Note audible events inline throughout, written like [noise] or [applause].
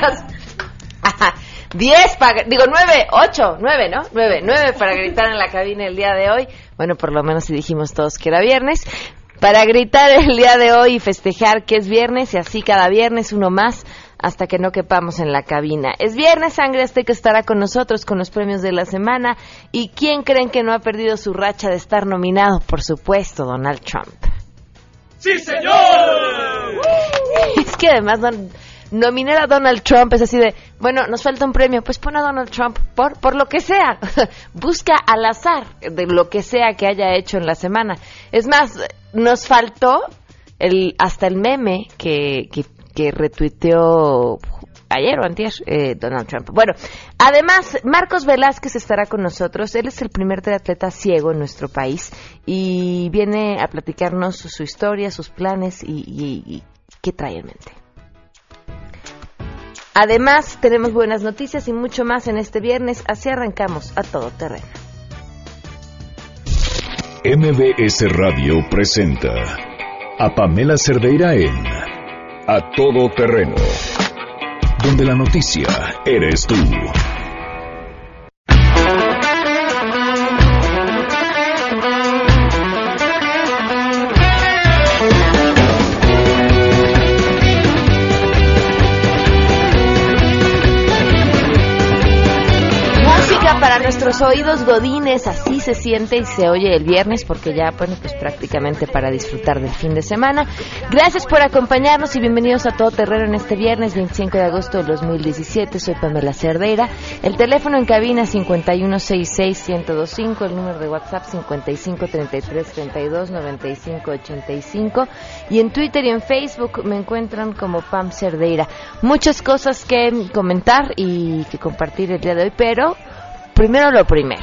días. [laughs] Diez para, digo nueve, ocho, nueve, ¿no? Nueve, nueve para gritar en la cabina el día de hoy. Bueno, por lo menos si dijimos todos que era viernes. Para gritar el día de hoy y festejar que es viernes y así cada viernes uno más hasta que no quepamos en la cabina. Es viernes, Sangre que estará con nosotros con los premios de la semana. ¿Y quién creen que no ha perdido su racha de estar nominado? Por supuesto, Donald Trump. ¡Sí, señor! [laughs] Es que además nominar a Donald Trump es así de, bueno, nos falta un premio, pues pon a Donald Trump por, por lo que sea. [laughs] Busca al azar de lo que sea que haya hecho en la semana. Es más, nos faltó el, hasta el meme que, que, que retuiteó ayer o antier eh, Donald Trump. Bueno, además, Marcos Velázquez estará con nosotros. Él es el primer triatleta ciego en nuestro país y viene a platicarnos su, historia, sus planes y, y qué trae en mente. Además, tenemos buenas noticias y mucho más en este viernes, así arrancamos a todo terreno. MBS Radio presenta a Pamela Cerdeira en A Todo Terreno, donde la noticia eres tú. Nuestros oídos godines, así se siente y se oye el viernes porque ya, bueno, pues prácticamente para disfrutar del fin de semana. Gracias por acompañarnos y bienvenidos a Todo Terreno en este viernes 25 de agosto del 2017. Soy Pamela Cerdeira. El teléfono en cabina 5166-1025, el número de WhatsApp 5533329585 y en Twitter y en Facebook me encuentran como Pam Cerdeira. Muchas cosas que comentar y que compartir el día de hoy, pero primero lo primero.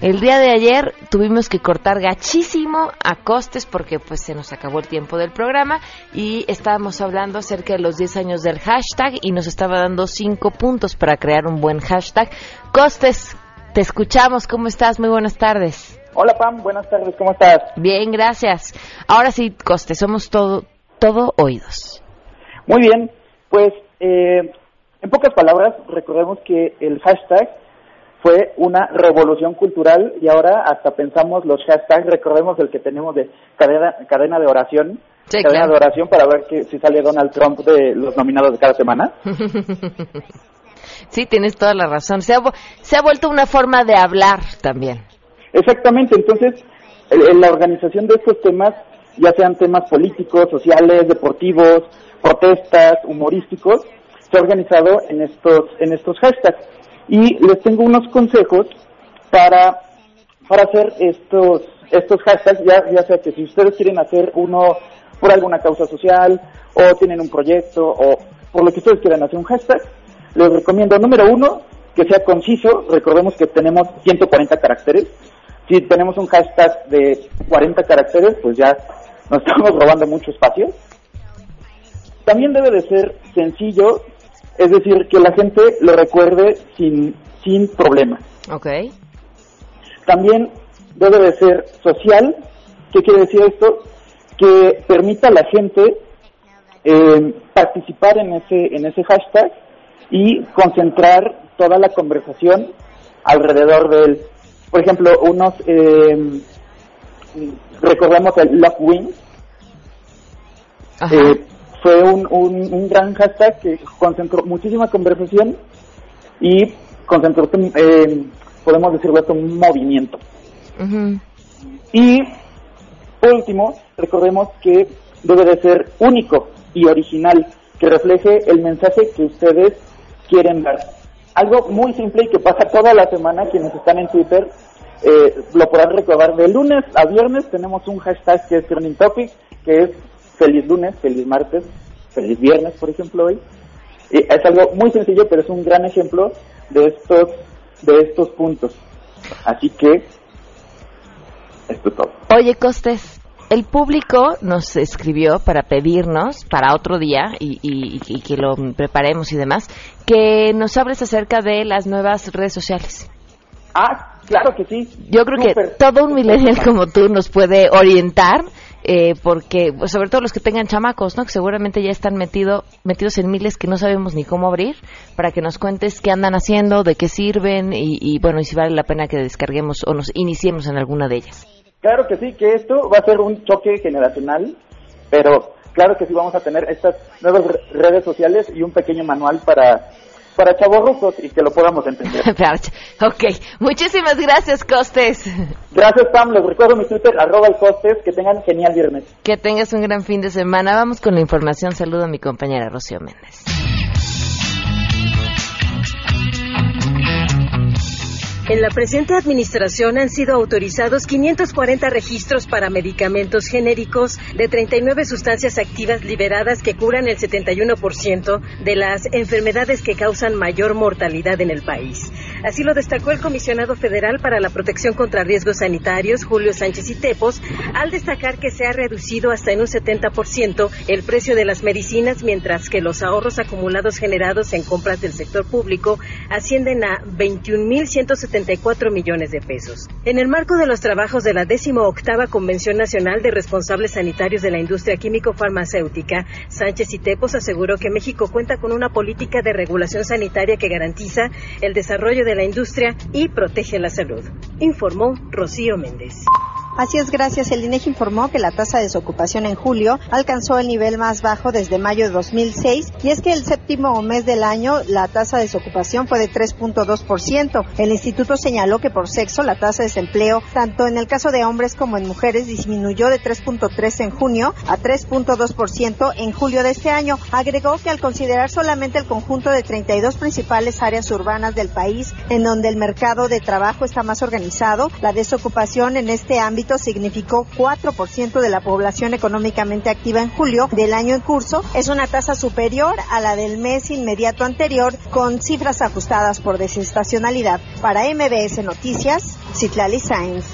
El día de ayer tuvimos que cortar gachísimo a costes porque pues se nos acabó el tiempo del programa y estábamos hablando acerca de los 10 años del hashtag y nos estaba dando 5 puntos para crear un buen hashtag. Costes, te escuchamos, ¿cómo estás? Muy buenas tardes. Hola Pam, buenas tardes, ¿cómo estás? Bien, gracias. Ahora sí, Costes, somos todo, todo oídos. Muy bien, pues eh, en pocas palabras, recordemos que el hashtag fue una revolución cultural y ahora hasta pensamos los hashtags, recordemos el que tenemos de cadena, cadena de oración, cadena de oración para ver que, si sale Donald Trump de los nominados de cada semana. [laughs] sí, tienes toda la razón. Se ha, se ha vuelto una forma de hablar también. Exactamente, entonces en la organización de estos temas, ya sean temas políticos, sociales, deportivos, protestas, humorísticos, se ha organizado en estos, en estos hashtags y les tengo unos consejos para, para hacer estos, estos hashtags, ya, ya sea que si ustedes quieren hacer uno por alguna causa social o tienen un proyecto o por lo que ustedes quieran hacer un hashtag, les recomiendo número uno, que sea conciso, recordemos que tenemos 140 caracteres, si tenemos un hashtag de 40 caracteres, pues ya nos [laughs] estamos robando mucho espacio. También debe de ser sencillo es decir, que la gente lo recuerde sin, sin problema. Ok. También debe de ser social. ¿Qué quiere decir esto? Que permita a la gente eh, participar en ese, en ese hashtag y concentrar toda la conversación alrededor de él. Por ejemplo, unos, eh, recordemos el Love Wins, eh, fue un, un, gran hashtag que concentró muchísima conversación y concentró, eh, podemos decirlo esto, un movimiento. Y último, recordemos que debe de ser único y original, que refleje el mensaje que ustedes quieren dar. Algo muy simple y que pasa toda la semana, quienes están en Twitter eh, lo podrán recordar. De lunes a viernes tenemos un hashtag que es Trending Topic, que es feliz lunes, feliz martes, feliz viernes, por ejemplo, hoy. es algo muy sencillo, pero es un gran ejemplo de estos, de estos puntos. Así que, esto es todo. Oye, Costes, el público nos escribió para pedirnos para otro día y, y, que lo preparemos y demás, que nos hables acerca de las nuevas redes sociales. Ah, claro que sí. Yo creo que todo un millennial como tú nos puede orientar eh, porque pues, sobre todo los que tengan chamacos, ¿no? Que seguramente ya están metido, metidos en miles que no sabemos ni cómo abrir, para que nos cuentes qué andan haciendo, de qué sirven y, y bueno, y si vale la pena que descarguemos o nos iniciemos en alguna de ellas. Claro que sí, que esto va a ser un choque generacional, pero claro que sí vamos a tener estas nuevas redes sociales y un pequeño manual para para chavorrucos y que lo podamos entender. [laughs] ok, muchísimas gracias, Costes. Gracias, Pam. Les recuerdo mi Twitter, arroba el Costes. Que tengan genial viernes. Que tengas un gran fin de semana. Vamos con la información. Saludo a mi compañera Rocío Méndez. En la presente administración han sido autorizados 540 registros para medicamentos genéricos de 39 sustancias activas liberadas que curan el 71% de las enfermedades que causan mayor mortalidad en el país. Así lo destacó el comisionado federal para la protección contra riesgos sanitarios, Julio Sánchez y Tepos, al destacar que se ha reducido hasta en un 70% el precio de las medicinas, mientras que los ahorros acumulados generados en compras del sector público ascienden a 21.174 millones de pesos. En el marco de los trabajos de la 18 Convención Nacional de Responsables Sanitarios de la Industria Químico-Farmacéutica, Sánchez y Tepos aseguró que México cuenta con una política de regulación sanitaria que garantiza el desarrollo de la industria y protege la salud, informó Rocío Méndez. Así es, gracias. El INEGI informó que la tasa de desocupación en julio alcanzó el nivel más bajo desde mayo de 2006 y es que el séptimo mes del año la tasa de desocupación fue de 3.2%. El instituto señaló que por sexo la tasa de desempleo, tanto en el caso de hombres como en mujeres, disminuyó de 3.3 en junio a 3.2% en julio de este año. Agregó que al considerar solamente el conjunto de 32 principales áreas urbanas del país en donde el mercado de trabajo está más organizado, la desocupación en este ámbito significó 4% de la población económicamente activa en julio del año en curso. Es una tasa superior a la del mes inmediato anterior con cifras ajustadas por desestacionalidad. Para MBS Noticias, Citlali Sainz.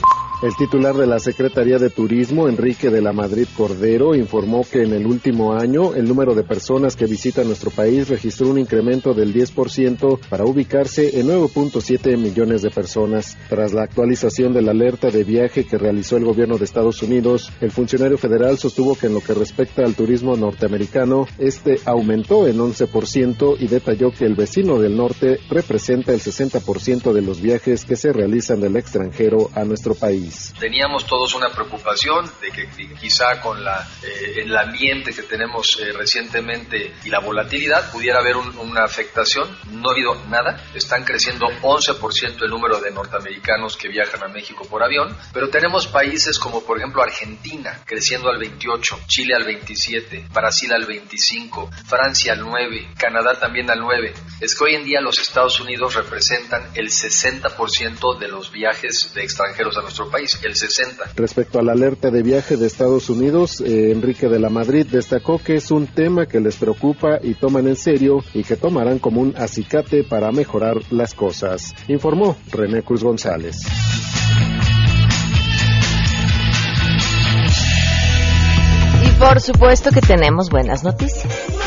El titular de la Secretaría de Turismo, Enrique de la Madrid Cordero, informó que en el último año el número de personas que visitan nuestro país registró un incremento del 10% para ubicarse en 9.7 millones de personas. Tras la actualización de la alerta de viaje que realizó el gobierno de Estados Unidos, el funcionario federal sostuvo que en lo que respecta al turismo norteamericano, este aumentó en 11% y detalló que el vecino del norte representa el 60% de los viajes que se realizan del extranjero a nuestro país. Teníamos todos una preocupación de que quizá con la, eh, el ambiente que tenemos eh, recientemente y la volatilidad pudiera haber una afectación. No ha habido nada. Están creciendo 11% el número de norteamericanos que viajan a México por avión, pero tenemos países como por ejemplo Argentina creciendo al 28, Chile al 27, Brasil al 25, Francia al 9, Canadá también al 9. Es que hoy en día los Estados Unidos representan el 60% de los viajes de extranjeros a nuestro país el 60. Respecto a la alerta de viaje de Estados Unidos, eh, Enrique de la Madrid destacó que es un tema que les preocupa y toman en serio y que tomarán como un acicate para mejorar las cosas, informó René Cruz González. Y por supuesto que tenemos buenas noticias.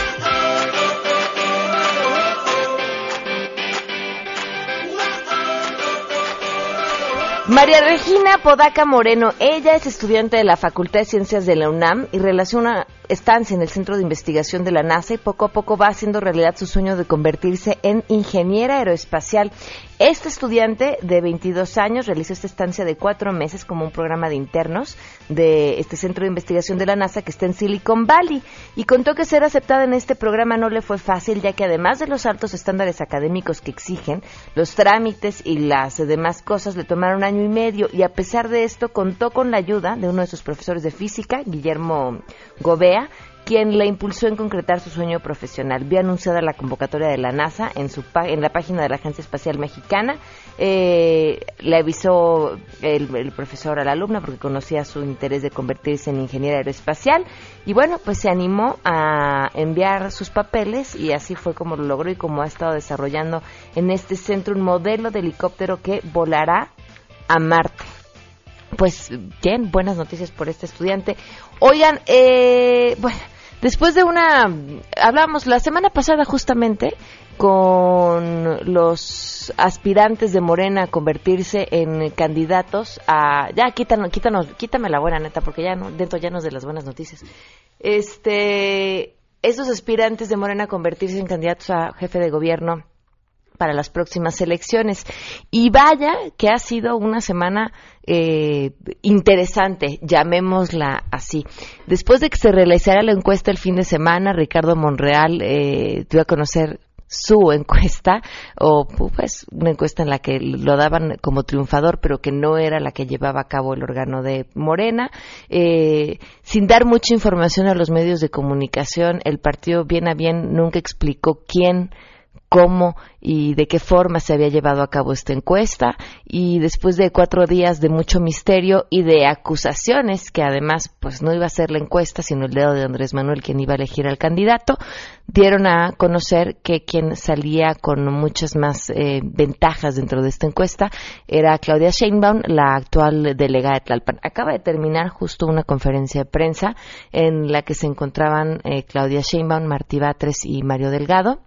María Regina Podaca Moreno, ella es estudiante de la Facultad de Ciencias de la UNAM y relaciona estancia en el Centro de Investigación de la NASA y poco a poco va haciendo realidad su sueño de convertirse en ingeniera aeroespacial. Este estudiante de 22 años realizó esta estancia de cuatro meses como un programa de internos de este Centro de Investigación de la NASA que está en Silicon Valley y contó que ser aceptada en este programa no le fue fácil ya que además de los altos estándares académicos que exigen, los trámites y las demás cosas le tomaron año y medio y a pesar de esto contó con la ayuda de uno de sus profesores de física, Guillermo Quien le impulsó en concretar su sueño profesional. Vio anunciada la convocatoria de la NASA en, su, en la página de la Agencia Espacial Mexicana. Eh, le avisó el, el, profesor a la alumna porque conocía su interés de convertirse en ingeniera aeroespacial. Y bueno, pues se animó a enviar sus papeles y así fue como lo logró y como ha estado desarrollando en este centro un modelo de helicóptero que volará a Marte pues bien, buenas noticias por este estudiante. Oigan, eh, bueno, después de una, hablábamos la semana pasada justamente con los aspirantes de Morena a convertirse en candidatos a ya quítanos, quítanos, quítame la buena neta porque ya no dentro ya no es de las buenas noticias. Este, esos aspirantes de Morena a convertirse en candidatos a jefe de gobierno para las próximas elecciones. Y vaya que ha sido una semana eh, interesante, llamémosla así. Después de que se realizara la encuesta el fin de semana, Ricardo Monreal eh, dio a conocer su [laughs] encuesta, o pues una encuesta en la que lo daban como triunfador, pero que no era la que llevaba a cabo el órgano de Morena. Eh, sin dar mucha información a los medios de comunicación, el partido bien a bien nunca explicó quién cómo y de qué forma se había llevado a cabo esta encuesta. Y después de cuatro días de mucho misterio y de acusaciones que además pues no iba a ser la encuesta sino el dedo de Andrés Manuel quien iba a elegir al candidato dieron a conocer que quien salía con muchas más eh, ventajas dentro de esta encuesta era Claudia Sheinbaum la actual delegada de Tlalpan. Acaba de terminar justo una conferencia de prensa en la que se encontraban eh, Claudia Sheinbaum Martí Batres y Mario Delgado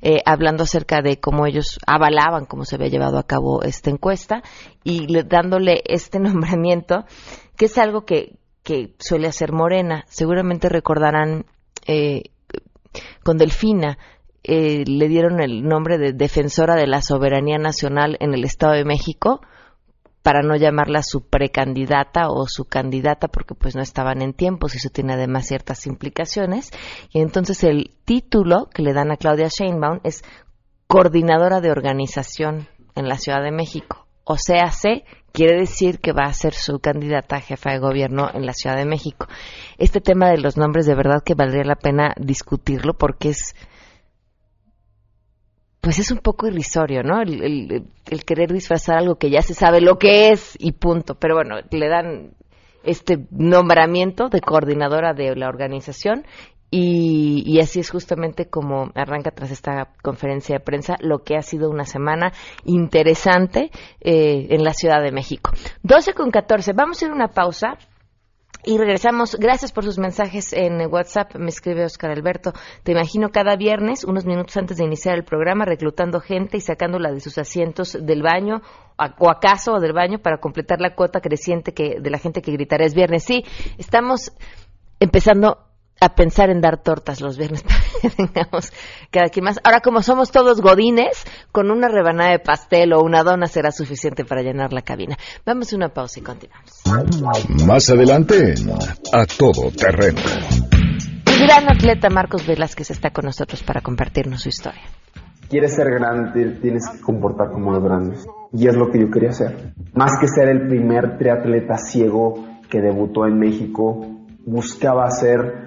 eh, hablando acerca de cómo ellos avalaban cómo se había llevado a cabo esta encuesta y dándole este [laughs] nombramiento, que es algo que, que suele hacer Morena. Seguramente recordarán eh, con Delfina, eh, le dieron el nombre de defensora de la soberanía nacional en el Estado de México para no llamarla su precandidata o su candidata porque pues no estaban en tiempos y eso tiene además ciertas implicaciones. Y entonces el título que le dan a Claudia Sheinbaum es coordinadora de organización en la Ciudad de México. O sea, se quiere decir que va a ser su candidata a jefa de gobierno en la Ciudad de México. Este tema de los nombres de verdad que valdría la pena discutirlo porque es pues es un poco irrisorio, ¿no? El, querer disfrazar algo que ya se sabe lo que es y punto. Pero bueno, le dan este nombramiento de coordinadora de la organización y, así es justamente como arranca tras esta conferencia de prensa lo que ha sido una semana interesante eh, en la Ciudad de México. 12 con 14. Vamos a ir a una pausa. Y regresamos. Gracias por sus mensajes en WhatsApp. Me escribe Oscar Alberto. Te imagino cada viernes, unos minutos antes de iniciar el programa, reclutando gente y sacándola de sus asientos del baño o acaso del baño para completar la cuota creciente que, de la gente que gritará es viernes. Sí, estamos empezando a pensar en dar tortas los viernes [laughs] para que tengamos cada quien más. Ahora, como somos todos godines, con una rebanada de pastel o una dona será suficiente para llenar la cabina. Vamos a una pausa y continuamos. Más adelante, a todo terreno. El gran atleta Marcos Velázquez está con nosotros para compartirnos su historia. Quieres ser grande, tienes que comportar como los grandes. Y es lo que yo quería hacer. Más que ser el primer triatleta ciego que debutó en México, buscaba hacer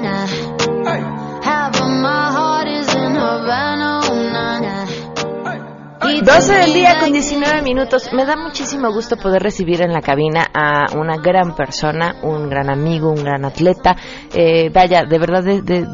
12 del día con 19 minutos. Me da muchísimo gusto poder recibir en la cabina a una gran persona, un gran amigo, un gran atleta. Eh, vaya, de verdad, de, de,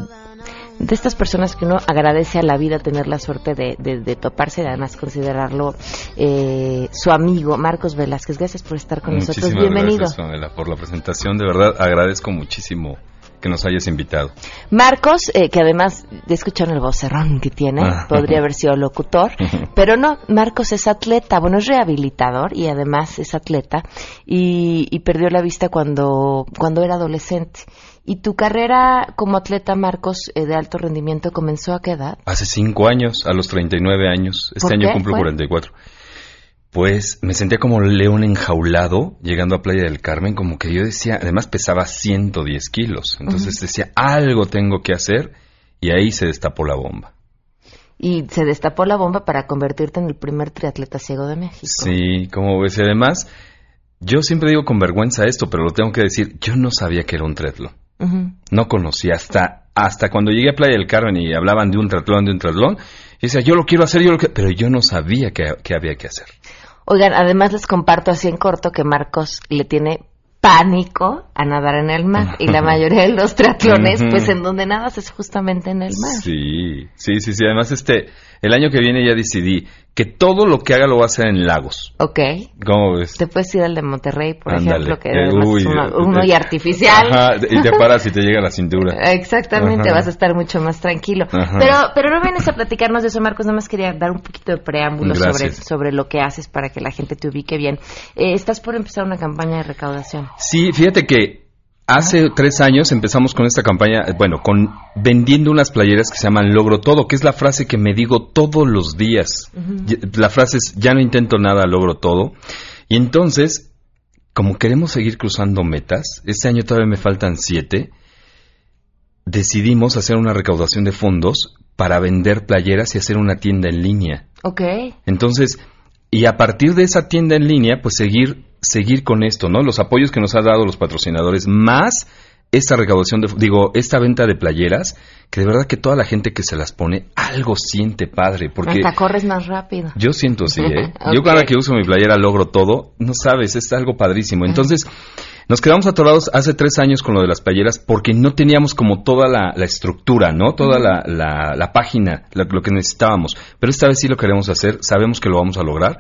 estas personas que uno agradece a la vida tener la suerte de, toparse y además considerarlo eh, su amigo, Marcos Velázquez. Gracias por estar con nosotros. Bienvenido. Gracias, por la presentación. De verdad, agradezco muchísimo que nos hayas invitado. Marcos, eh, que además de escuchar el vocerrón que tiene, ah. podría haber sido locutor, [laughs] pero no, Marcos es atleta, bueno, es rehabilitador y además es atleta y, perdió la vista cuando, cuando era adolescente. ¿Y tu carrera como atleta, Marcos, eh, de alto rendimiento comenzó a qué edad? Hace cinco años, a los 39 años. Este año cumplo 44. Pues me sentía como león enjaulado llegando a Playa del Carmen, como que yo decía, además pesaba 110 kilos, entonces decía, algo tengo que hacer y ahí se destapó la bomba. Y se destapó la bomba para convertirte en el primer triatleta ciego de México. Sí, como ves, y además, yo siempre digo con vergüenza esto, pero lo tengo que decir, yo no sabía que era un triatlón. No conocía hasta, hasta cuando llegué a Playa del Carmen y hablaban de un triatlón, de un triatlón, y decía, yo lo quiero hacer, yo lo quiero, pero yo no sabía qué, qué había que hacer. Oigan, además les comparto así en corto que Marcos le tiene pánico a nadar en el mar y la [laughs] mayoría de los triatlones pues en donde nadas es justamente en el mar. Sí, sí, sí, sí, además este el año que viene ya decidí que todo lo que haga lo va a hacer en lagos. Ok. ¿Cómo ves? Te puedes ir al de Monterrey, por ejemplo, que es uno, y artificial. Ajá, y te [laughs] paras y te llega a la cintura. Exactamente, vas a estar mucho más tranquilo. Pero pero no vienes a platicarnos de eso, Marcos, nada más quería dar un poquito de preámbulo sobre, sobre lo que haces para que la gente te ubique bien. Eh, estás por empezar una campaña de recaudación. Sí, fíjate que Hace tres años empezamos con esta campaña, eh, bueno, con vendiendo unas playeras que se llaman Logro Todo, que es la frase que me digo todos los días. La frase es, ya no intento nada, logro todo. Y entonces, como queremos seguir cruzando metas, este año todavía me faltan siete, decidimos hacer una recaudación de fondos para vender playeras y hacer una tienda en línea. Ok. Entonces, y a partir de esa tienda en línea, pues seguir seguir con esto, ¿no? Los apoyos que nos han dado los patrocinadores, más esta recaudación de, digo, esta venta de playeras, que de verdad que toda la gente que se las pone algo siente padre, porque hasta corres más rápido. Yo siento así, ¿eh? [laughs] Yo cada que uso mi playera logro todo, no sabes, es algo padrísimo. Entonces, nos quedamos atorados hace tres años con lo de las playeras porque no teníamos como toda la, estructura, ¿no? Toda la, la, página, lo que necesitábamos. Pero esta vez sí lo queremos hacer, sabemos que lo vamos a lograr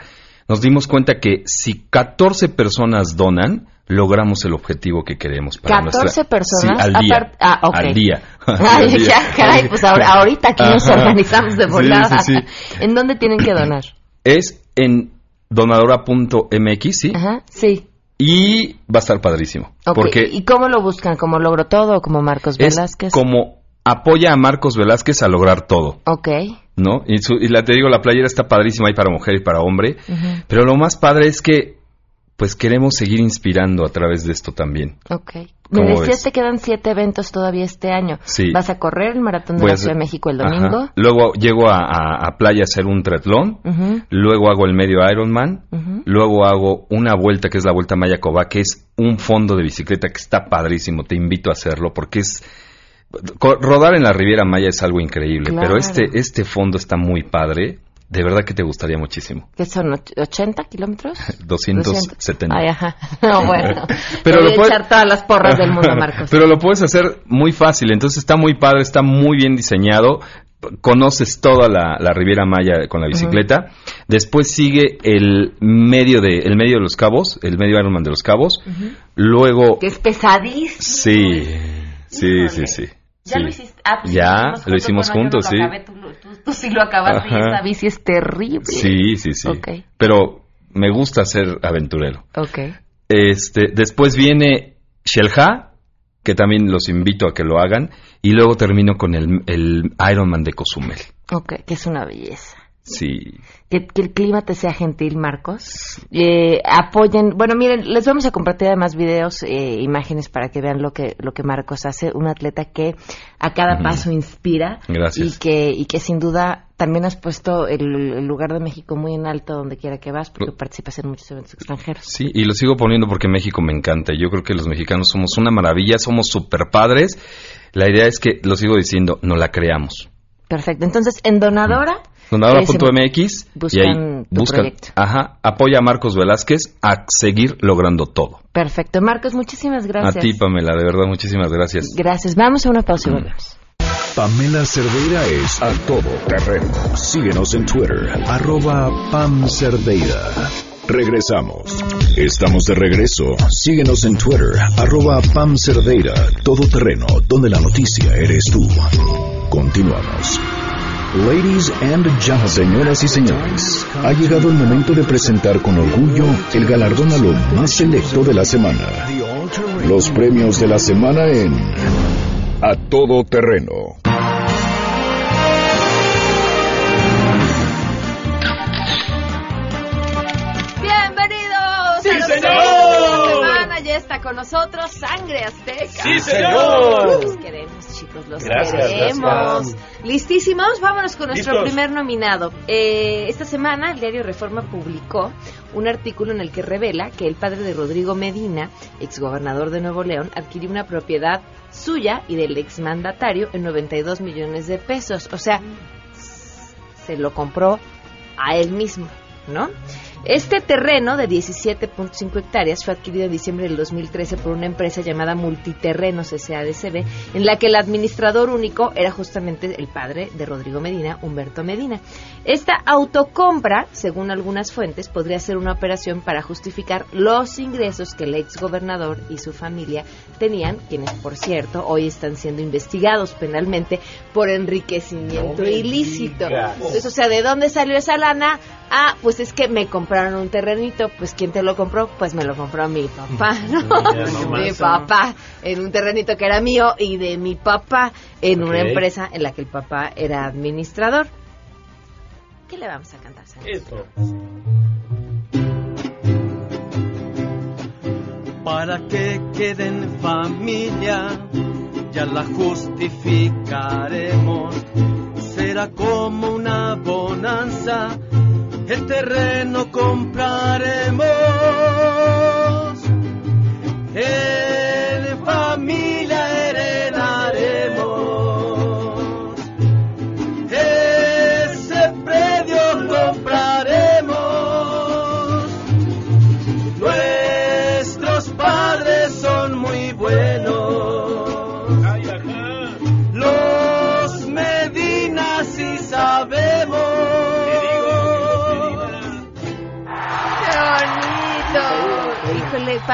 nos dimos cuenta que si 14 personas donan, logramos el objetivo que queremos para 14 personas al día. ah, okay. Al día. [laughs] Ay, ya, caray, pues ahorita aquí nos organizamos de volada. Sí, [laughs] ¿En dónde tienen que donar? Es en donadora.mx, ¿sí? Ajá, sí. Y va a estar padrísimo. Porque ¿Y cómo lo buscan? ¿Como Logro Todo o como Marcos Velázquez? como apoya a Marcos Velázquez a lograr todo. Ok. ¿No? Y, la, te digo, la playera está padrísima ahí para mujer y para hombre, pero lo más padre es que pues queremos seguir inspirando a través de esto también. Ok. Me decías que quedan siete eventos todavía este año. Sí. ¿Vas a correr el Maratón de la Ciudad de México el domingo? Luego llego a, Playa a hacer un triatlón. Luego hago el medio Ironman. Luego hago una vuelta que es la Vuelta Mayacoba, que es un fondo de bicicleta que está padrísimo. Te invito a hacerlo porque es Rodar en la Riviera Maya es algo increíble, pero este, este fondo está muy padre. De verdad que te gustaría muchísimo. ¿Qué son? ¿80 kilómetros? [laughs] 270. Ay, ajá. [laughs] No, bueno. [laughs] pero lo puedes... echar todas las porras del mundo, Marcos. Pero lo puedes hacer muy fácil. Entonces está muy padre, está muy bien diseñado. Conoces toda la, Riviera Maya con la bicicleta. Después sigue el medio de el medio de los cabos, el medio Ironman de los cabos. Luego. Que es pesadísimo. Sí. Sí, sí, sí. Ya lo hiciste. Ah, pues ya, lo hicimos juntos, sí. tú, sí lo acabaste y esa bici es terrible. Sí, sí, sí. Pero me gusta ser aventurero. Ok. Este, después viene Shelha, que también los invito a que lo hagan. Y luego termino con el, el Ironman de Cozumel. Ok, que es una belleza. Sí. Que, el clima te sea gentil, Marcos. Eh, apoyen. Bueno, miren, les vamos a compartir además videos, eh, imágenes para que vean lo que lo que Marcos hace. Un atleta que a cada paso inspira. Gracias. Y que y que sin duda también has puesto el, lugar de México muy en alto donde quiera que vas, porque participas en muchos eventos extranjeros. Sí, y lo sigo poniendo porque México me encanta. Yo creo que los mexicanos somos una maravilla, somos super padres. La idea es que lo sigo diciendo, no la creamos. Perfecto. Entonces, en Donadora. Donadora.mx y ahí buscan, ajá, apoya a Marcos Velázquez a seguir logrando todo. Perfecto. Marcos, muchísimas gracias. A ti, Pamela, de verdad, muchísimas gracias. Gracias. Vamos a una pausa y volvemos. Pamela Cerdeira es a todo terreno. Síguenos en Twitter, arroba Pam Cerdeira. Regresamos. Estamos de regreso. Síguenos en Twitter, arroba Pam Cerdeira, todo terreno, donde la noticia eres tú. Continuamos. Ladies and gentlemen, señoras y señores, ha llegado el momento de presentar con orgullo el galardón a lo más selecto de la semana. Los premios de la semana en A Todo Terreno. Bienvenidos. Sí, señor. Ya está con nosotros Sangre Azteca. Sí, señor. Los queremos, chicos, los queremos. Listísimos, vámonos con nuestro primer nominado. Eh, esta semana el diario Reforma publicó un artículo en el que revela que el padre de Rodrigo Medina, exgobernador de Nuevo León, adquirió una propiedad suya y del exmandatario en 92 millones de pesos. O sea, se lo compró a él mismo, ¿no? Este terreno de 17.5 hectáreas fue adquirido en diciembre del 2013 por una empresa llamada Multiterrenos SADCB, en la que el administrador único era justamente el padre de Rodrigo Medina, Humberto Medina. Esta autocompra, según algunas fuentes, podría ser una operación para justificar los ingresos que el exgobernador y su familia tenían, quienes, por cierto, hoy están siendo investigados penalmente por enriquecimiento ilícito. Entonces, o sea, ¿de dónde salió esa lana? Ah, pues es que me compraron un terrenito, pues ¿quién te lo compró? Pues me lo compró mi papá, [laughs] ¿no? mi papá, en un terrenito que era mío y de mi papá en una empresa en la que el papá era administrador. ¿Qué le vamos a cantar? Eso. Para que quede en familia, ya la justificaremos. Será como una bonanza el terreno compraremos.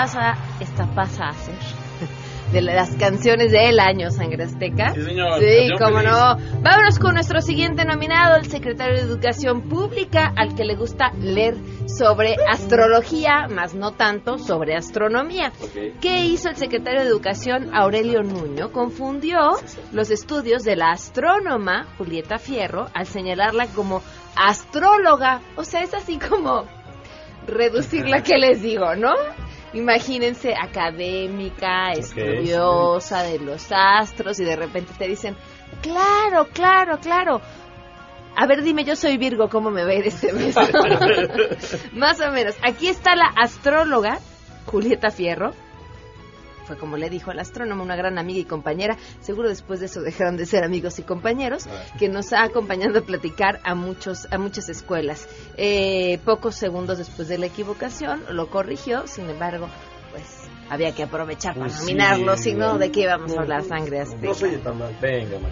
Pasa, esta pasa a ser de las canciones del año Sangre Azteca. Sí, señor. Sí, cómo no. Vámonos con nuestro siguiente nominado, el secretario de Educación Pública, al que le gusta leer sobre astrología, más no tanto sobre astronomía. ¿Qué hizo el secretario de Educación, Aurelio Nuño? Confundió los estudios de la astrónoma Julieta Fierro al señalarla como astróloga. O sea, es así como reducirla que les digo, ¿no? Imagínense académica, estudiosa de los astros y de repente te dicen, claro, claro, claro. A ver, dime, yo soy Virgo, ¿cómo me va a ir este mes? [laughs] [laughs] Más o menos. Aquí está la astróloga Julieta Fierro, fue como le dijo al astrónomo, una gran amiga y compañera, seguro después de eso dejaron de ser amigos y compañeros, que nos ha acompañado a platicar a muchos a muchas escuelas. Eh, pocos segundos después de la equivocación lo corrigió, sin embargo, pues había que aprovechar para pues nominarlo, si no, ¿de qué íbamos a hablar? Sangre azteca. No soy tan mal, venga más.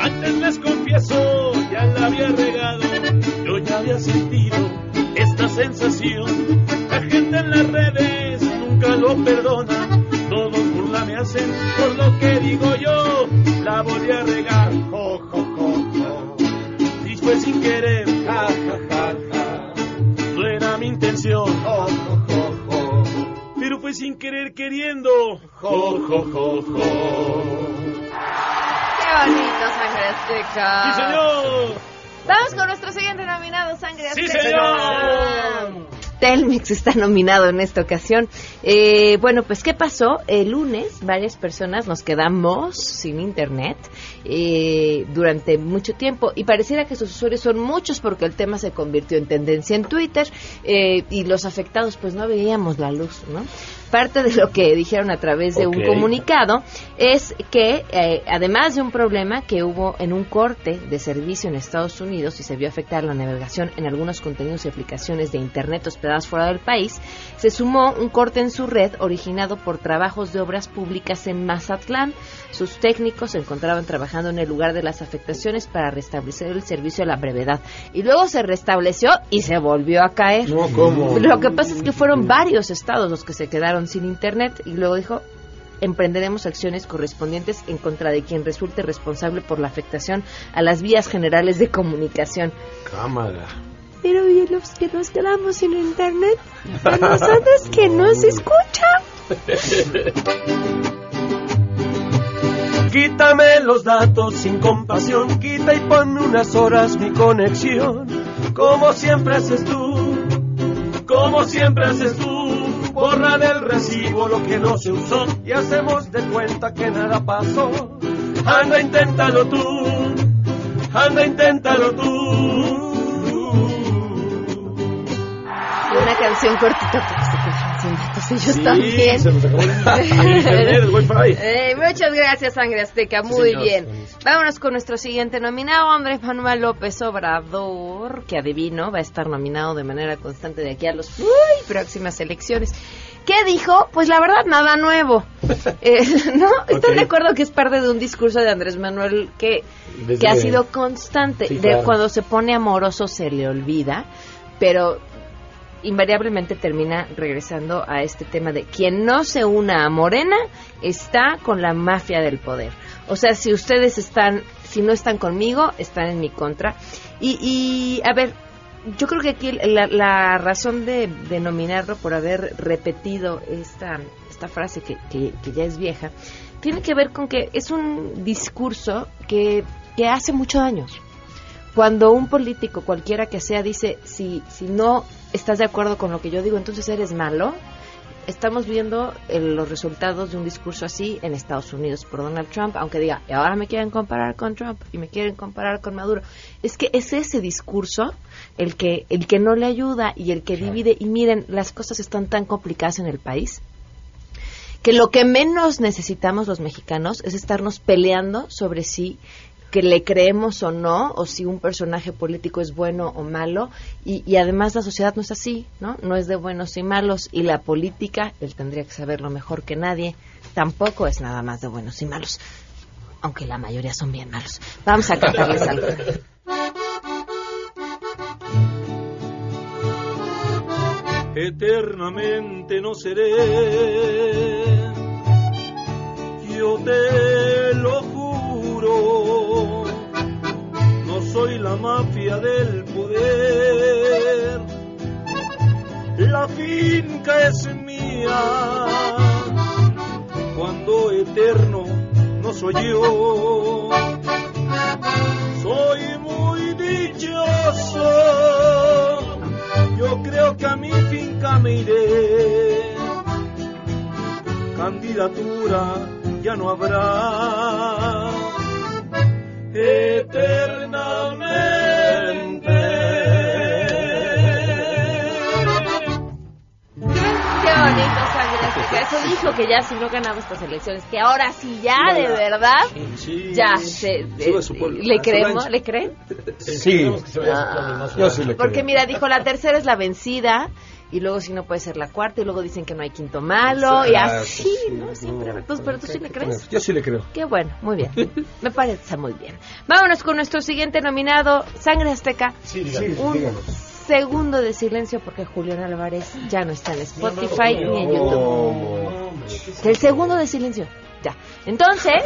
Antes les confieso, ya la había regado, yo ya había sentido esta sensación. Perdona, todos burla me hacen por lo que digo yo. La volví a regar, jo, jo, jo, jo. Y fue sin querer, ja, ja, ja, ja. No era mi intención, jo, jo, jo, jo. Pero fue sin querer queriendo, jo, jo, jo, jo. ¡Qué bonito, sangre azteca! ¡Sí, señor! Vamos con nuestro siguiente nominado, Sangre ¡Sí, señor! Telmex [laughs] está nominado en esta ocasión. Eh, bueno, pues ¿qué pasó? El lunes varias personas nos quedamos sin internet eh, durante mucho tiempo y pareciera que sus usuarios son muchos porque el tema se convirtió en tendencia en Twitter eh, y los afectados pues no veíamos la luz, ¿no? parte de lo que dijeron a través de un comunicado es que, eh, además de un problema que hubo en un corte de servicio en Estados Unidos y se vio afectar la navegación en algunos contenidos y aplicaciones de Internet hospedadas fuera del país, se sumó un corte en su red originado por trabajos de obras públicas en Mazatlán. Sus técnicos se encontraban trabajando en el lugar de las afectaciones para restablecer el servicio a la brevedad. Y luego se restableció y se volvió a caer. Lo que pasa es que fueron varios estados los que se quedaron sin internet y luego dijo emprenderemos acciones correspondientes en contra de quien resulte responsable por la afectación a las vías generales de comunicación. Cámara. Pero ¿y los que nos quedamos sin internet? ¿A nosotros que no se escucha? [laughs] Quítame los datos sin compasión, quita y ponme unas horas mi conexión. Como siempre haces tú, como siempre haces tú borra del recibo lo que no se usó y hacemos de cuenta que nada pasó. Anda, inténtalo tú, anda, inténtalo tú. Una canción cortita porque se quedaron sin datos ellos también. Se nos acabó el internet, el wifi. Eh, muchas gracias, Sangre Azteca. Muy bien. Vámonos con nuestro siguiente nominado, Andrés Manuel López Obrador, que adivino va a estar nominado de manera constante de aquí a las próximas elecciones. ¿Qué dijo? Pues la verdad, nada nuevo. [laughs] Eh, ¿No? ¿Están de acuerdo que es parte de un discurso de Andrés Manuel que, Desde- que ha sido constante? Sí, de cuando se pone amoroso se le olvida, pero invariablemente termina regresando a este tema de quien no se una a Morena está con la mafia del poder. O sea, si ustedes están, si no están conmigo, están en mi contra. Y, y a ver, yo creo que aquí la, la razón de, de nominarlo por haber repetido esta, esta frase que, que, que ya es vieja, tiene que ver con que es un discurso que, que hace muchos años cuando un político cualquiera que sea dice si si no estás de acuerdo con lo que yo digo entonces eres malo. Estamos viendo eh, los resultados de un discurso así en Estados Unidos por Donald Trump aunque diga y ahora me quieren comparar con Trump y me quieren comparar con Maduro es que es ese discurso el que el que no le ayuda y el que divide. Y miren las cosas están tan complicadas en el país que lo que menos necesitamos los mexicanos es estarnos peleando sobre si que le creemos o no, o si un personaje político es bueno o malo, y, además la sociedad no es así, ¿no? No es de buenos y malos, y la política, él tendría que saberlo mejor que nadie, tampoco es nada más de buenos y malos, aunque la mayoría son bien malos. Vamos a cantarles algo. eternamente no seré. Yo te lo no soy la mafia del poder. La finca es mía, cuando eterno no soy yo. Soy muy dichoso yo creo que a mi finca me iré. Candidatura ya no habrá. Eternamente. Qué bonito, sangre azteca. Eso dijo que ya si no ganaba estas elecciones, que ahora sí ya, de verdad, ya se, pol- le a su creemos. ¿le creen? Sí. Ah, Yo sí le Porque creo. mira, dijo la tercera es la vencida y luego si no puede ser la cuarta y luego dicen que no hay quinto malo y así, sí, ¿no? Siempre, no, entonces, pero tú sí le crees. Yo sí le creo. Qué bueno, muy bien. [laughs] Me parece muy bien. Vámonos con nuestro siguiente nominado, Sangre Azteca. Un díganos. segundo de silencio porque Julián Álvarez ya no está en Spotify ni en YouTube. El segundo de silencio. Ya. Entonces,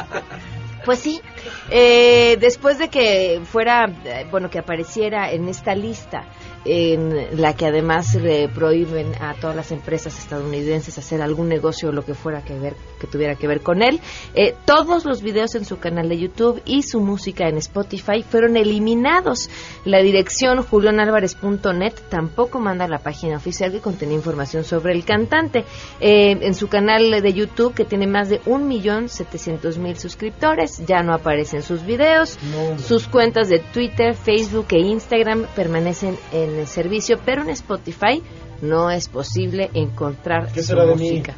[laughs] pues sí, eh, después de que fuera, eh, bueno, que apareciera en esta lista, en la que además le prohíben a todas las empresas estadounidenses hacer algún negocio o lo que fuera que ver, que tuviera que ver con él, eh, todos los videos en su canal de YouTube y su música en Spotify fueron eliminados. La dirección julionalvarez.net tampoco manda la página oficial que contenía información sobre el cantante. Eh, en su canal de YouTube, que tiene más de 1.700.000 suscriptores, ya no aparecen sus videos. sus cuentas de Twitter, Facebook e Instagram permanecen en el servicio, pero en Spotify no es posible encontrar ¿Qué su será de mí? música.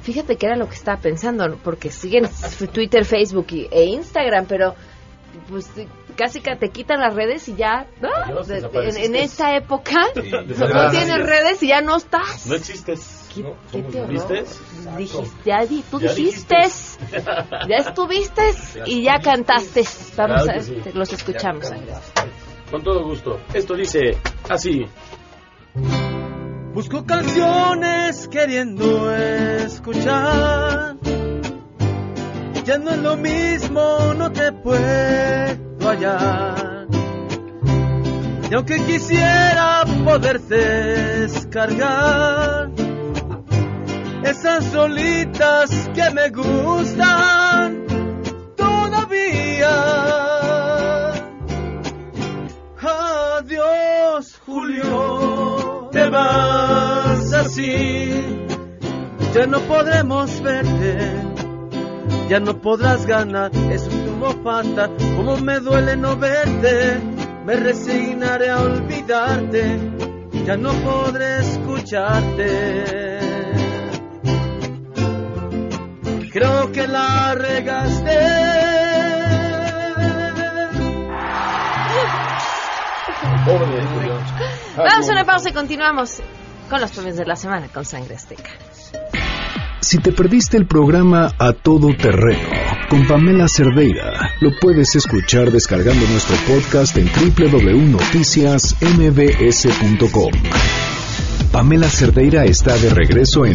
Fíjate que era lo que estaba pensando, porque siguen [laughs] Twitter, Facebook y- e Instagram, pero pues casi que te quitan las redes y ya ¿no? Adiós, De- en, en esta época Sí, [laughs] no, tienes redes y ya no estás. No existes. ¿Qué, ¿no? qué te? ¿Viste? Dijiste, ya di- tú Ya dijiste, ya estuviste y ya cantaste. Vamos Claro a sí. te- los escuchamos. Con todo gusto. Esto dice así. Busco canciones queriendo escuchar. Ya no es lo mismo, no te puedo hallar. Y aunque quisiera poder descargar esas solitas que me gustan todavía. Adiós, Julio, te vas así. Ya no podremos verte, ya no podrás ganar. Es un humo falta, como me duele no verte. Me resignaré a olvidarte, ya no podré escucharte. Creo que la regaste. Vamos a una pausa y continuamos con los premios de la semana con Sangre Azteca. Si te perdiste el programa A Todo Terreno con Pamela Cerdeira, lo puedes escuchar descargando nuestro podcast en www.noticiasmbs.com. Pamela Cerdeira está de regreso en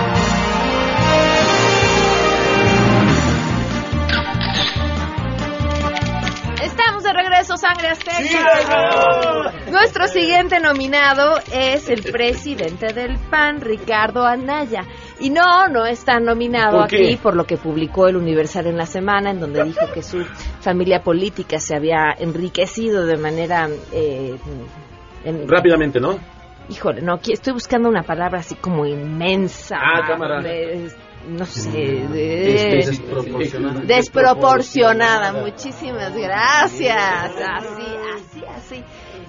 Sangre Azteca. Nuestro siguiente nominado es el presidente del PAN, Ricardo Anaya. Y no, no está nominado aquí por lo que publicó el Universal en la semana, en donde dijo que su familia política se había enriquecido de manera... eh, en- Rápidamente, ¿no? Híjole, no, aquí estoy buscando una palabra así como inmensa. Ah, cámara. de- no sé, de- Este, desproporcionada. desproporcionada. Muchísimas gracias. Así, así, así.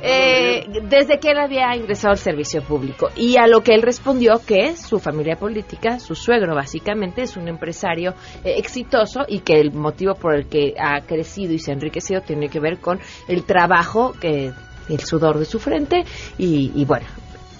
Eh, desde que él había ingresado al servicio público y a lo que él respondió que su familia política, su suegro básicamente es un empresario eh, exitoso y que el motivo por el que ha crecido y se ha enriquecido tiene que ver con el trabajo que el sudor de su frente y, y bueno,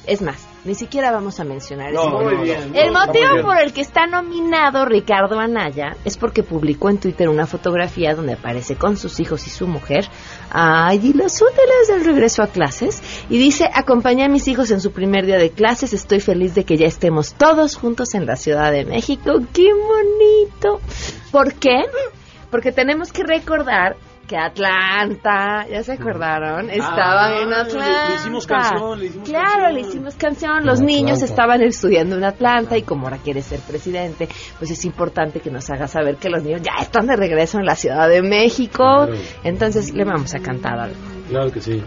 es más, ni siquiera vamos a mencionar No, ese muy bien, El no, está muy motivo por el que está nominado Ricardo Anaya es porque publicó en Twitter una fotografía donde aparece con sus hijos y su mujer. Allí los útiles del regreso a clases y dice acompañé a mis hijos en su primer día de clases. Estoy feliz de que ya estemos todos juntos en la Ciudad de México qué bonito ¿por qué? porque tenemos que recordar que Atlanta, ¿ya se acordaron? Estaban en le- Atlanta. le hicimos canción, le hicimos claro, canción. le hicimos canción. Los En niños Atlanta. estaban estudiando en Atlanta y como ahora quiere ser presidente, pues es importante que nos haga saber que los niños ya están de regreso en la Ciudad de México. Claro. Entonces le vamos a cantar algo. Claro que sí.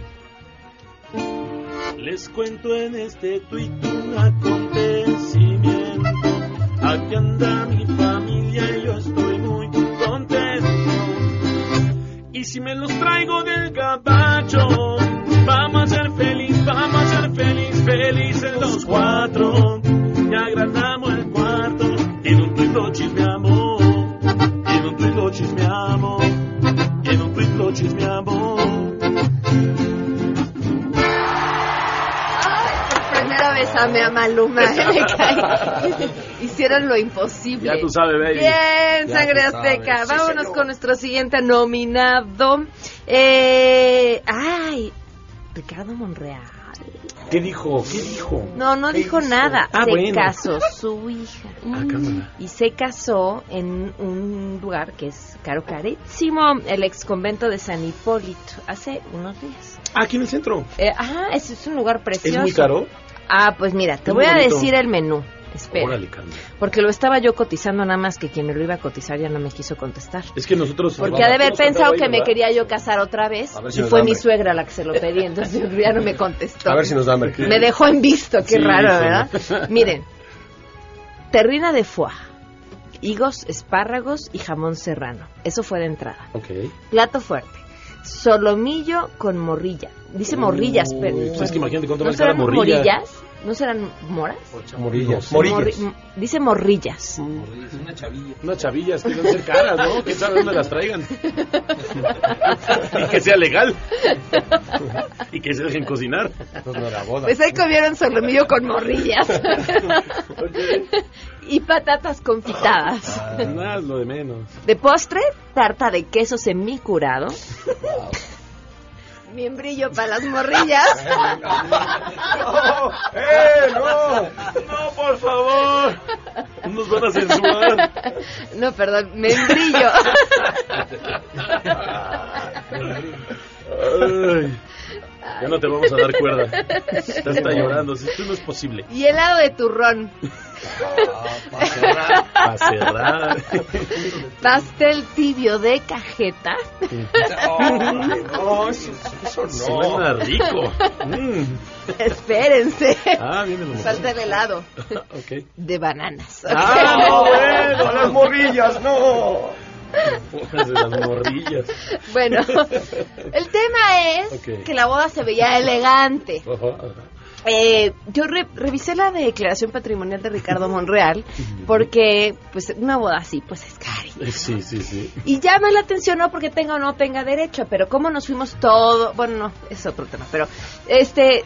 Les cuento en este tuit un acontecimiento. Aquí anda mi si me los traigo del gabacho, vamos a ser feliz, vamos a ser feliz, felices los cuatro. Ya agrandamos el cuarto, y en un tuit lo chismeamos, y en un tuit lo chismeamos, y en un tuit lo chismeamos. Por primera vez amé a Maluma. [laughs] Hicieron lo imposible. Ya tú sabes, baby. Bien, Ya sangre azteca. sabes. Vámonos con nuestro siguiente nominado. Eh, ay, Ricardo Monreal. ¿Qué dijo? ¿Qué dijo? No, no dijo nada. Ah, se bueno. casó su hija. Ah, cámara. Y se casó en un lugar que es caro carísimo, el ex convento de San Hipólito, hace unos días. Ah, aquí en el centro. Eh, ajá, es un lugar precioso. ¿Es muy caro? Ah, pues mira, te Es voy a decir el menú. Espera. Órale. Porque lo estaba yo cotizando nada más que quien me lo iba a cotizar ya no me quiso contestar. Es que nosotros... Porque ha de haber pensado que me quería yo casar otra vez si y fue mi suegra la que se lo pedí, entonces [laughs] ya no me contestó. A ver si nos da hambre. Me dejó en visto, qué Sí, raro. ¿verdad? [laughs] Miren, terrina de foie, higos, espárragos y jamón serrano. Eso fue de entrada. Ok. Plato fuerte. Solomillo con morrilla. Dice morrillas, pero. Pues es que imagínate cuánto ¿No vale cada serán morrilla. morillas? ¿No serán moras? Morillas. Morillas. dice morrillas. Una chavilla. Unas chavillas que deben ser caras, ¿no? ¿Quién sabe dónde las traigan? y que sea legal. y que se dejen cocinar. Pues ahí comieron solomillo con morrillas. y patatas confitadas. Lo de menos. De postre, tarta de queso semicurado. Miembrillo para las morrillas. [laughs] ¡Eh, no! ¡No, por favor! Nos van a censurar. No, perdón, membrillo. [laughs] Ay, ya no te vamos a dar cuerda. Está, está llorando. Esto no es posible. y helado de turrón. Para cerrar. Pastel tibio de cajeta. No, eso, eso no. Suena rico. Mm. Espérense. Ah, viene lo. Falta el helado. [laughs] Ok. De bananas. Ah, no, bueno, las morrillas, no. De las morrillas. Bueno, [laughs] el tema es que la boda se veía elegante. Eh, yo revisé la declaración patrimonial de Ricardo Monreal [laughs] porque pues una boda así pues es cari. Sí, sí, sí. Y llama la atención no porque tenga o no tenga derecho, pero cómo nos fuimos todo, bueno, no, es otro tema, pero este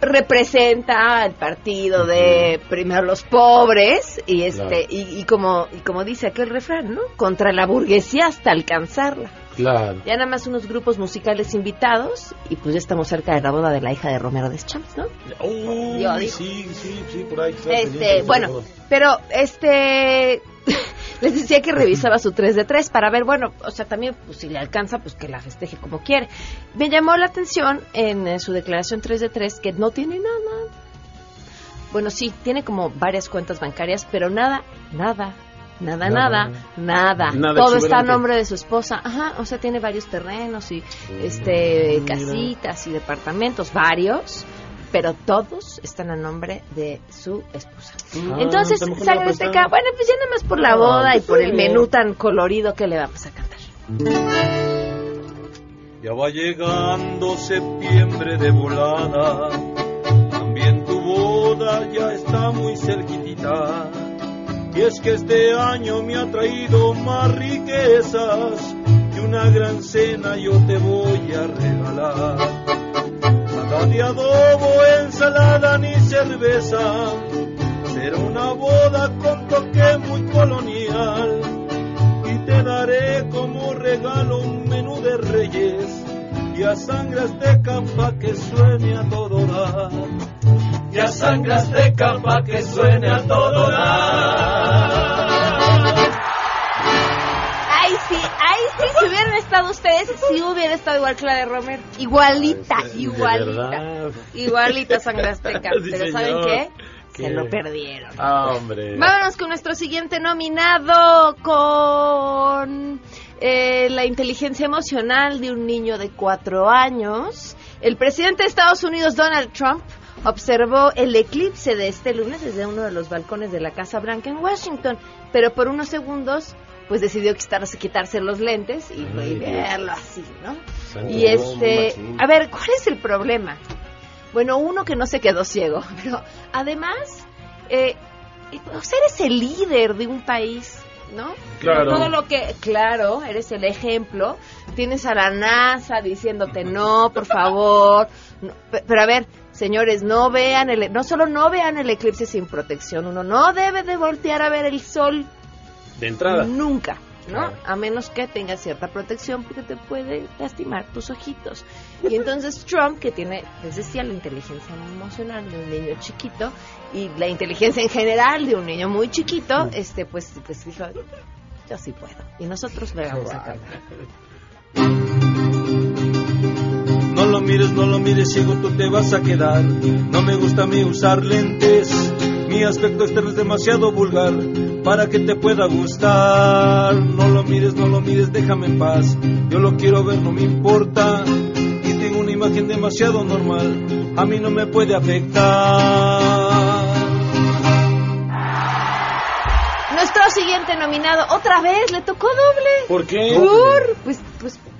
representa el partido de primero los pobres y este y, como y como dice aquel refrán, ¿no? Contra la burguesía hasta alcanzarla. Claro. Ya nada más unos grupos musicales invitados y pues ya estamos cerca de la boda de la hija de Romero de Champs, ¿no? sí, sí, sí, por ahí. Este, bueno, pero este [laughs] les decía que revisaba su 3 de 3 para ver, bueno, o sea, también pues si le alcanza, pues que la festeje como quiere. Me llamó la atención en, en su declaración 3 de 3 que no tiene nada. Bueno, sí, tiene como varias cuentas bancarias, pero nada, nada, Nada, nada, nada. Todo está a nombre de su esposa. Ajá, o sea, tiene varios terrenos y este casitas y departamentos, varios, pero todos están a nombre de su esposa. Ah, Entonces, sale este acá. Bueno, pues ya nada más por la ah, boda y por el menú tan colorido que le vamos a cantar. Ya va llegando septiembre de volada. También tu boda ya está muy cerquitita y es que este año me ha traído más riquezas que una gran cena yo te voy a regalar. Nada de adobo, ensalada ni cerveza, será una boda con toque muy colonial. Y te daré como regalo un menú de reyes y a sangras de campa que suene a todo dar ya sangras de capa que suene a todo dar. Estado ustedes, sí hubiera estado igual de Romer. Igualita, igualita. Igualita sangre [laughs] azteca. Pero ¿saben qué? Se lo perdieron. Ah, hombre. Vámonos con nuestro siguiente nominado, con eh, la inteligencia emocional de un niño de cuatro años. El presidente de Estados Unidos, Donald Trump, observó el eclipse de este lunes desde uno de los balcones de la Casa Blanca en Washington, pero por unos segundos pues decidió quitarse, quitarse los lentes y, verlo así, ¿no? y este, a ver, ¿cuál es el problema? Bueno, uno que no se quedó ciego, [laughs] pero además, eh, eres el líder de un país, ¿no? Claro. Todo lo que, claro, eres el ejemplo. Tienes a la NASA diciéndote no, por favor. pero a ver, Señores, no vean el, no solo no vean el eclipse sin protección, uno no debe de voltear a ver el sol de entrada. Nunca, ¿no? A menos que tenga cierta protección porque te puede lastimar tus ojitos. Y entonces Trump, que tiene, les decía, la inteligencia emocional de un niño chiquito y la inteligencia en general de un niño muy chiquito, este pues, pues dijo, yo sí puedo. Y nosotros le vamos a cantar. No lo mires, no lo mires, ciego, tú te vas a quedar. No me gusta a mí usar lentes. Mi aspecto externo es demasiado vulgar para que te pueda gustar. No lo mires, no lo mires, déjame en paz. Yo lo quiero ver, no me importa. Y tengo una imagen demasiado normal. A mí no me puede afectar. Nuestro siguiente nominado, otra vez, le tocó doble. ¿Por qué? Por, pues,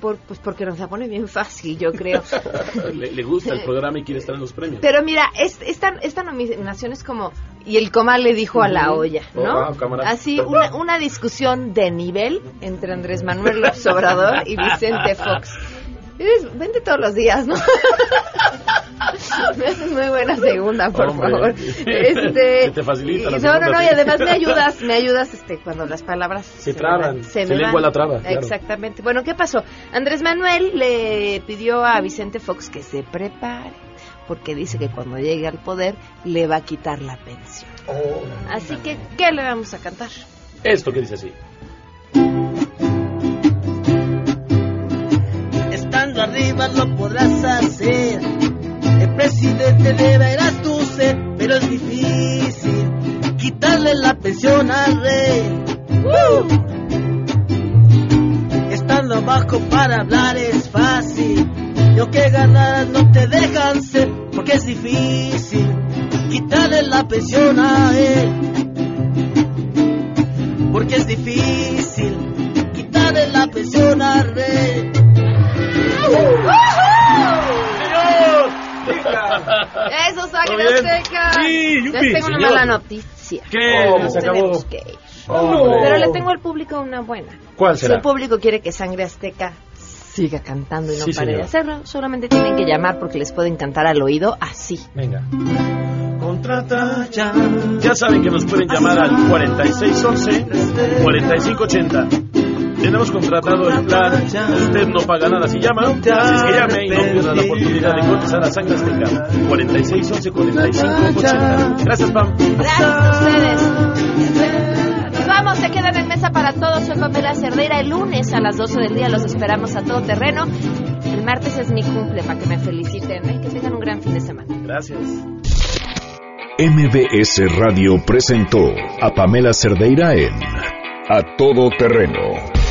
por, pues porque nos la pone bien fácil, yo creo. [laughs] le, gusta el programa y quiere estar en los premios. Pero mira, esta, esta nominación es como, y el comal le dijo a la olla, ¿no? Oh, Así, una, una discusión de nivel entre Andrés Manuel López Obrador y Vicente Fox. vente todos los días, ¿no? [laughs] me haces muy buena segunda, por favor. Este, te facilita la No, no, no, y además me [laughs] ayudas, me ayudas este cuando las palabras se, traban, se, me lengua la traba. Exactamente. Bueno, ¿qué pasó? Andrés Manuel le pidió a Vicente Fox que se prepare porque dice que cuando llegue al poder le va a quitar la pensión. Oh. así que, ¿qué le vamos a cantar? Esto que dice así. Estando arriba lo podrás hacer el presidente tu ser, pero es difícil quitarle la pensión al rey. Estando abajo para hablar es fácil. Lo que ganas no te dejan ser, porque es difícil quitarle la pensión a él. Porque es difícil Sangre Azteca. Sí, yupi, Les tengo una señor. mala noticia. ¿Qué? Nos Se acabó. tenemos que ir. Hombre. Pero le tengo al público una buena. ¿Cuál Si será? el público quiere que Sangre Azteca siga cantando y no Sí, pare de hacerlo, solamente tienen que llamar porque les pueden cantar al oído así. Venga. Contrata ya. Ya saben que nos pueden llamar al 4611-4580. Tenemos contratado el plan Usted no paga nada si llama. Así es que llame y no pierda la oportunidad de cotizar a Sangre Azteca. 4611-4580. Gracias, Pam. Gracias a ustedes. Nos vamos, se quedan en mesa para todos. Soy Pamela Cerdeira. El lunes a las 12 del día los esperamos a todo terreno. El martes es mi cumple para que me feliciten. ¿eh? Que tengan un gran fin de semana. Gracias. MBS Radio presentó a Pamela Cerdeira en A Todo Terreno.